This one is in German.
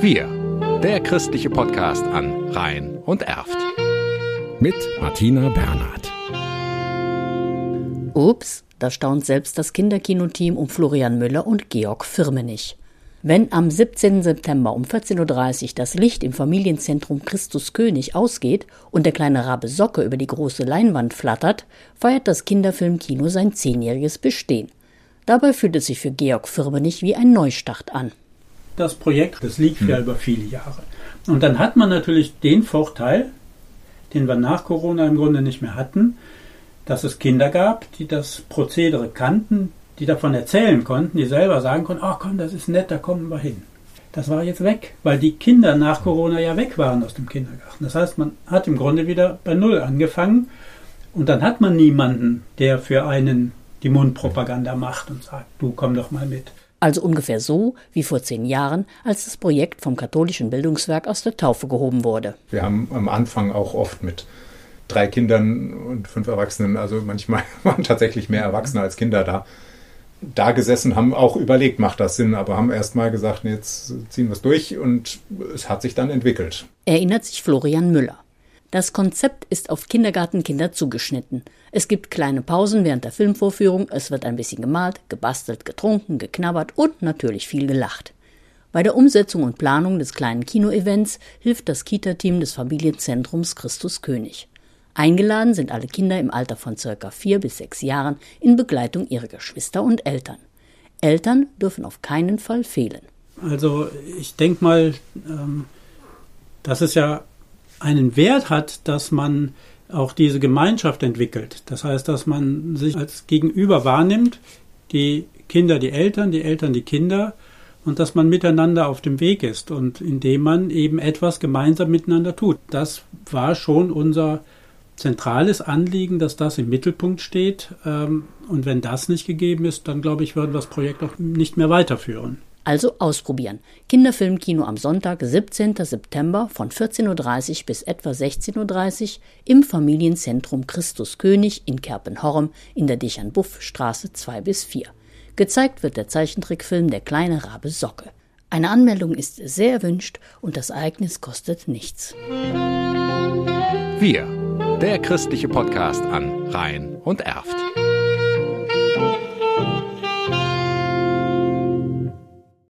Wir, der christliche Podcast an Rhein und Erft. Mit Martina Bernhard. Ups, da staunt selbst das Kinderkinoteam um Florian Müller und Georg Firmenich. Wenn am 17. September um 14.30 Uhr das Licht im Familienzentrum Christus König ausgeht und der kleine Rabe Socke über die große Leinwand flattert, feiert das Kinderfilmkino sein zehnjähriges Bestehen. Dabei fühlt es sich für Georg Firmenich wie ein Neustart an. Das Projekt, das liegt ja hm. über viele Jahre. Und dann hat man natürlich den Vorteil, den wir nach Corona im Grunde nicht mehr hatten, dass es Kinder gab, die das Prozedere kannten, die davon erzählen konnten, die selber sagen konnten, ach komm, das ist nett, da kommen wir hin. Das war jetzt weg, weil die Kinder nach Corona ja weg waren aus dem Kindergarten. Das heißt, man hat im Grunde wieder bei Null angefangen und dann hat man niemanden, der für einen die Mundpropaganda macht und sagt, du komm doch mal mit. Also ungefähr so wie vor zehn Jahren, als das Projekt vom katholischen Bildungswerk aus der Taufe gehoben wurde. Wir haben am Anfang auch oft mit drei Kindern und fünf Erwachsenen, also manchmal waren tatsächlich mehr Erwachsene als Kinder da, da gesessen, haben auch überlegt, macht das Sinn, aber haben erst mal gesagt, jetzt ziehen wir es durch und es hat sich dann entwickelt. Erinnert sich Florian Müller. Das Konzept ist auf Kindergartenkinder zugeschnitten. Es gibt kleine Pausen während der Filmvorführung, es wird ein bisschen gemalt, gebastelt, getrunken, geknabbert und natürlich viel gelacht. Bei der Umsetzung und Planung des kleinen Kinoevents hilft das Kita-Team des Familienzentrums Christus König. Eingeladen sind alle Kinder im Alter von circa vier bis sechs Jahren in Begleitung ihrer Geschwister und Eltern. Eltern dürfen auf keinen Fall fehlen. Also ich denke mal, ähm, dass es ja einen Wert hat, dass man auch diese Gemeinschaft entwickelt. Das heißt, dass man sich als Gegenüber wahrnimmt, die Kinder, die Eltern, die Eltern, die Kinder und dass man miteinander auf dem Weg ist und indem man eben etwas gemeinsam miteinander tut. Das war schon unser zentrales Anliegen, dass das im Mittelpunkt steht. Ähm, und wenn das nicht gegeben ist, dann glaube ich, würden wir das Projekt auch nicht mehr weiterführen. Also ausprobieren. Kinderfilmkino am Sonntag, 17. September von 14.30 Uhr bis etwa 16.30 Uhr im Familienzentrum Christus König in Kerpenhorm in der Dichern-Buff-Straße 2 bis 4. Gezeigt wird der Zeichentrickfilm Der kleine Rabe Socke. Eine Anmeldung ist sehr erwünscht und das Ereignis kostet nichts. Wir der christliche Podcast an Rhein und Erft.